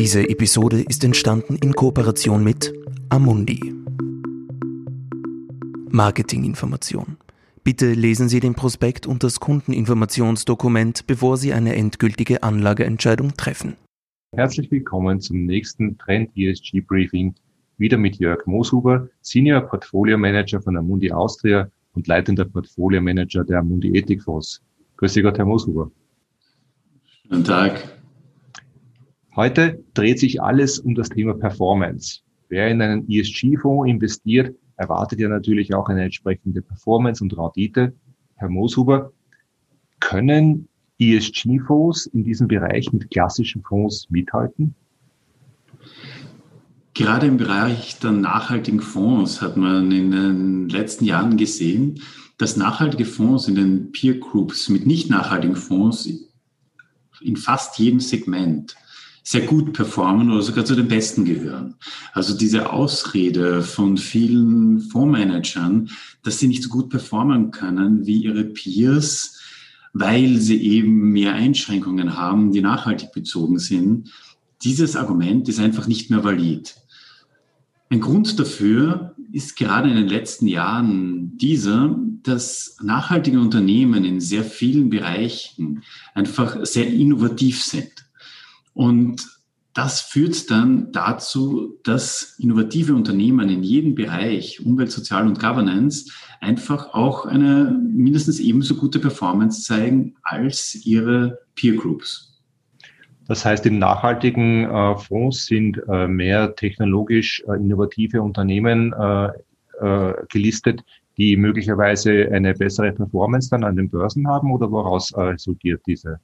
Diese Episode ist entstanden in Kooperation mit Amundi. Marketinginformation. Bitte lesen Sie den Prospekt und das Kundeninformationsdokument, bevor Sie eine endgültige Anlageentscheidung treffen. Herzlich willkommen zum nächsten Trend ESG Briefing. Wieder mit Jörg Mooshuber, Senior Portfolio Manager von Amundi Austria und leitender Portfolio Manager der Amundi Ethikfonds. Grüße Gott, Herr Mooshuber. Guten Tag. Heute dreht sich alles um das Thema Performance. Wer in einen ESG-Fonds investiert, erwartet ja natürlich auch eine entsprechende Performance und Rendite. Herr Mooshuber, können ESG-Fonds in diesem Bereich mit klassischen Fonds mithalten? Gerade im Bereich der nachhaltigen Fonds hat man in den letzten Jahren gesehen, dass nachhaltige Fonds in den Peer Groups mit nicht nachhaltigen Fonds in fast jedem Segment sehr gut performen oder sogar zu den Besten gehören. Also diese Ausrede von vielen Fondsmanagern, dass sie nicht so gut performen können wie ihre Peers, weil sie eben mehr Einschränkungen haben, die nachhaltig bezogen sind, dieses Argument ist einfach nicht mehr valid. Ein Grund dafür ist gerade in den letzten Jahren dieser, dass nachhaltige Unternehmen in sehr vielen Bereichen einfach sehr innovativ sind. Und das führt dann dazu, dass innovative Unternehmen in jedem Bereich, Umwelt, Sozial und Governance, einfach auch eine mindestens ebenso gute Performance zeigen als ihre Peer Groups. Das heißt, in nachhaltigen äh, Fonds sind äh, mehr technologisch äh, innovative Unternehmen äh, äh, gelistet, die möglicherweise eine bessere Performance dann an den Börsen haben oder woraus äh, resultiert diese?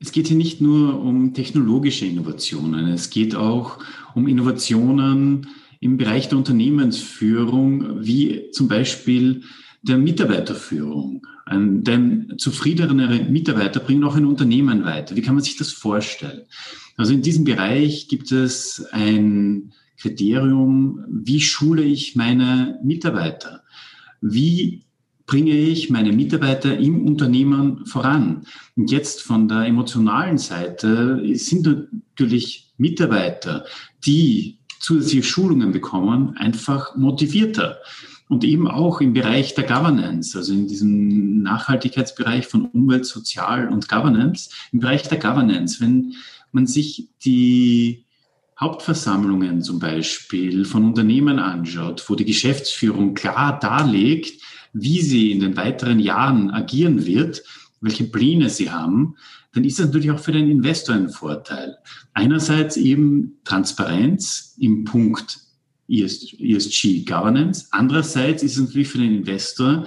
Es geht hier nicht nur um technologische Innovationen, es geht auch um Innovationen im Bereich der Unternehmensführung, wie zum Beispiel der Mitarbeiterführung. Denn zufriedenere Mitarbeiter bringen auch ein Unternehmen weiter. Wie kann man sich das vorstellen? Also in diesem Bereich gibt es ein Kriterium, wie schule ich meine Mitarbeiter? Wie bringe ich meine Mitarbeiter im Unternehmen voran? Und jetzt von der emotionalen Seite sind natürlich Mitarbeiter, die zusätzliche Schulungen bekommen, einfach motivierter. Und eben auch im Bereich der Governance, also in diesem Nachhaltigkeitsbereich von Umwelt, Sozial und Governance, im Bereich der Governance, wenn man sich die Hauptversammlungen zum Beispiel von Unternehmen anschaut, wo die Geschäftsführung klar darlegt, wie sie in den weiteren Jahren agieren wird, welche Pläne sie haben, dann ist das natürlich auch für den Investor ein Vorteil. Einerseits eben Transparenz im Punkt ESG Governance. Andererseits ist es natürlich für den Investor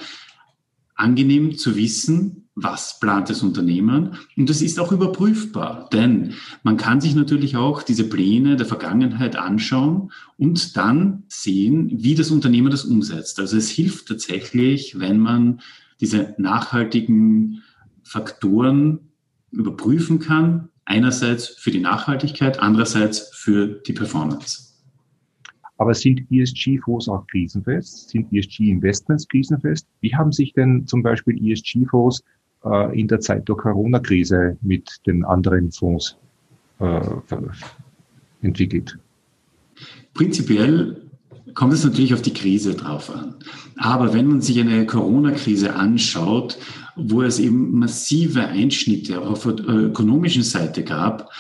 angenehm zu wissen, was plant das Unternehmen. Und das ist auch überprüfbar, denn man kann sich natürlich auch diese Pläne der Vergangenheit anschauen und dann sehen, wie das Unternehmen das umsetzt. Also es hilft tatsächlich, wenn man diese nachhaltigen Faktoren überprüfen kann, einerseits für die Nachhaltigkeit, andererseits für die Performance. Aber sind ESG-Fonds auch krisenfest? Sind ESG-Investments krisenfest? Wie haben sich denn zum Beispiel ESG-Fonds äh, in der Zeit der Corona-Krise mit den anderen Fonds äh, entwickelt? Prinzipiell kommt es natürlich auf die Krise drauf an. Aber wenn man sich eine Corona-Krise anschaut, wo es eben massive Einschnitte auf der ökonomischen Seite gab,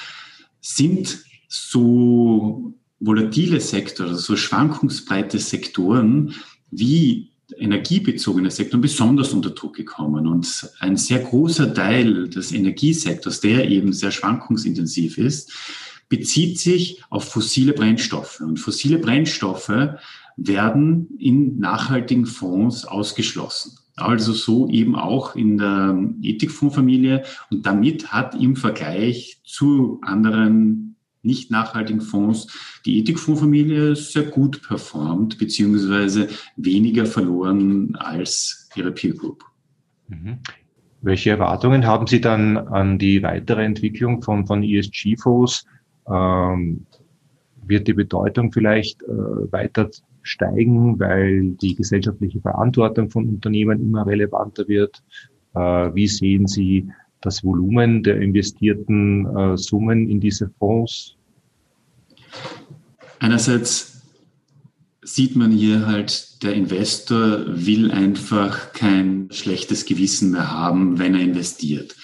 sind so volatile Sektoren, so schwankungsbreite Sektoren wie energiebezogene Sektoren besonders unter Druck gekommen. Und ein sehr großer Teil des Energiesektors, der eben sehr schwankungsintensiv ist, bezieht sich auf fossile Brennstoffe. Und fossile Brennstoffe werden in nachhaltigen Fonds ausgeschlossen. Also so eben auch in der Ethikfondsfamilie. Und damit hat im Vergleich zu anderen nicht nachhaltigen Fonds die Ethikfondsfamilie sehr gut performt, beziehungsweise weniger verloren als ihre Peer Group. Mhm. Welche Erwartungen haben Sie dann an die weitere Entwicklung von, von ESG-Fonds? Ähm, wird die Bedeutung vielleicht äh, weiter steigen, weil die gesellschaftliche Verantwortung von Unternehmen immer relevanter wird? Äh, wie sehen Sie das Volumen der investierten äh, Summen in diese Fonds Einerseits sieht man hier halt, der Investor will einfach kein schlechtes Gewissen mehr haben, wenn er investiert.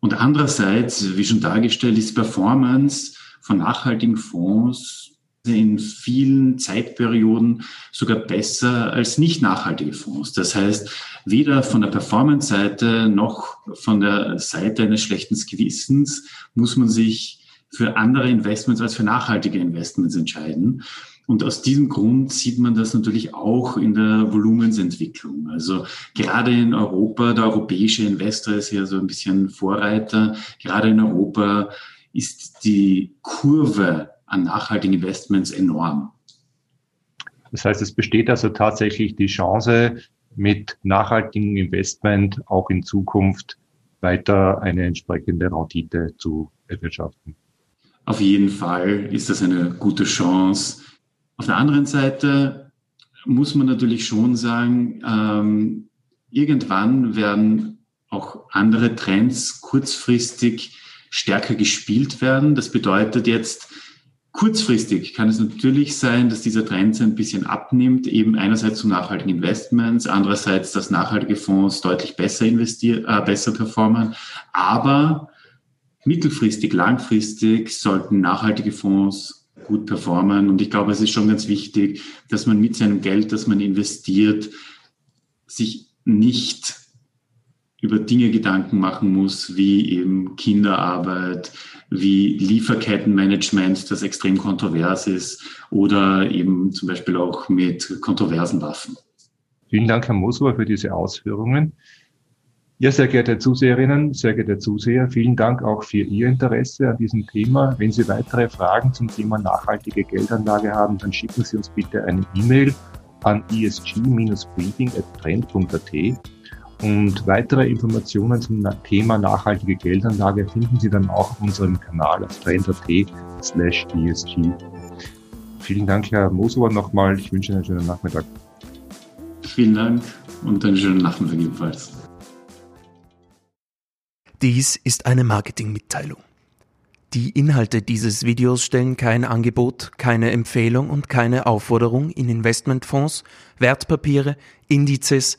Und andererseits, wie schon dargestellt, ist Performance von nachhaltigen Fonds in vielen Zeitperioden sogar besser als nicht nachhaltige Fonds. Das heißt, weder von der Performance-Seite noch von der Seite eines schlechten Gewissens muss man sich für andere Investments als für nachhaltige Investments entscheiden. Und aus diesem Grund sieht man das natürlich auch in der Volumensentwicklung. Also gerade in Europa, der europäische Investor ist ja so ein bisschen Vorreiter. Gerade in Europa ist die Kurve an nachhaltigen Investments enorm. Das heißt, es besteht also tatsächlich die Chance, mit nachhaltigem Investment auch in Zukunft weiter eine entsprechende Rendite zu erwirtschaften. Auf jeden Fall ist das eine gute Chance. Auf der anderen Seite muss man natürlich schon sagen, ähm, irgendwann werden auch andere Trends kurzfristig stärker gespielt werden. Das bedeutet jetzt, Kurzfristig kann es natürlich sein, dass dieser Trend ein bisschen abnimmt, eben einerseits zu nachhaltigen Investments, andererseits, dass nachhaltige Fonds deutlich besser investieren, äh, besser performen. Aber mittelfristig, langfristig sollten nachhaltige Fonds gut performen. Und ich glaube, es ist schon ganz wichtig, dass man mit seinem Geld, das man investiert, sich nicht über Dinge Gedanken machen muss, wie eben Kinderarbeit, wie Lieferkettenmanagement, das extrem kontrovers ist, oder eben zum Beispiel auch mit kontroversen Waffen. Vielen Dank, Herr Mosuer, für diese Ausführungen. Ja, sehr geehrte Zuseherinnen, sehr geehrte Zuseher, vielen Dank auch für Ihr Interesse an diesem Thema. Wenn Sie weitere Fragen zum Thema nachhaltige Geldanlage haben, dann schicken Sie uns bitte eine E-Mail an esg-briefing.trend.at und weitere Informationen zum Thema nachhaltige Geldanlage finden Sie dann auch auf unserem Kanal auf trend.at slash ESG. Vielen Dank, Herr Mosowa, nochmal. Ich wünsche Ihnen einen schönen Nachmittag. Vielen Dank und einen schönen Nachmittag ebenfalls. Dies ist eine Marketingmitteilung. Die Inhalte dieses Videos stellen kein Angebot, keine Empfehlung und keine Aufforderung in Investmentfonds, Wertpapiere, Indizes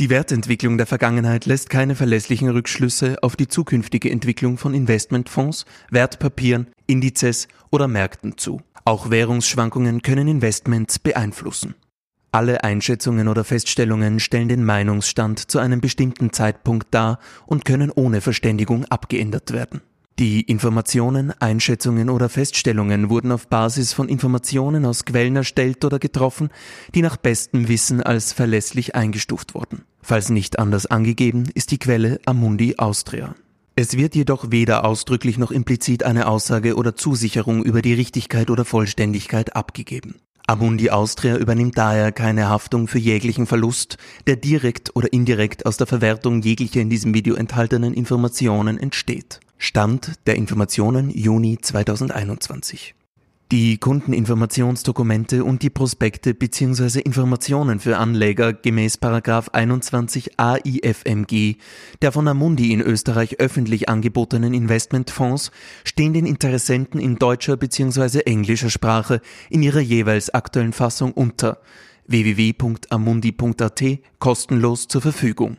Die Wertentwicklung der Vergangenheit lässt keine verlässlichen Rückschlüsse auf die zukünftige Entwicklung von Investmentfonds, Wertpapieren, Indizes oder Märkten zu. Auch Währungsschwankungen können Investments beeinflussen. Alle Einschätzungen oder Feststellungen stellen den Meinungsstand zu einem bestimmten Zeitpunkt dar und können ohne Verständigung abgeändert werden. Die Informationen, Einschätzungen oder Feststellungen wurden auf Basis von Informationen aus Quellen erstellt oder getroffen, die nach bestem Wissen als verlässlich eingestuft wurden. Falls nicht anders angegeben, ist die Quelle Amundi Austria. Es wird jedoch weder ausdrücklich noch implizit eine Aussage oder Zusicherung über die Richtigkeit oder Vollständigkeit abgegeben. Amundi Austria übernimmt daher keine Haftung für jeglichen Verlust, der direkt oder indirekt aus der Verwertung jeglicher in diesem Video enthaltenen Informationen entsteht. Stand der Informationen Juni 2021. Die Kundeninformationsdokumente und die Prospekte bzw. Informationen für Anleger gemäß 21 AIFMG der von Amundi in Österreich öffentlich angebotenen Investmentfonds stehen den Interessenten in deutscher bzw. englischer Sprache in ihrer jeweils aktuellen Fassung unter www.amundi.at kostenlos zur Verfügung.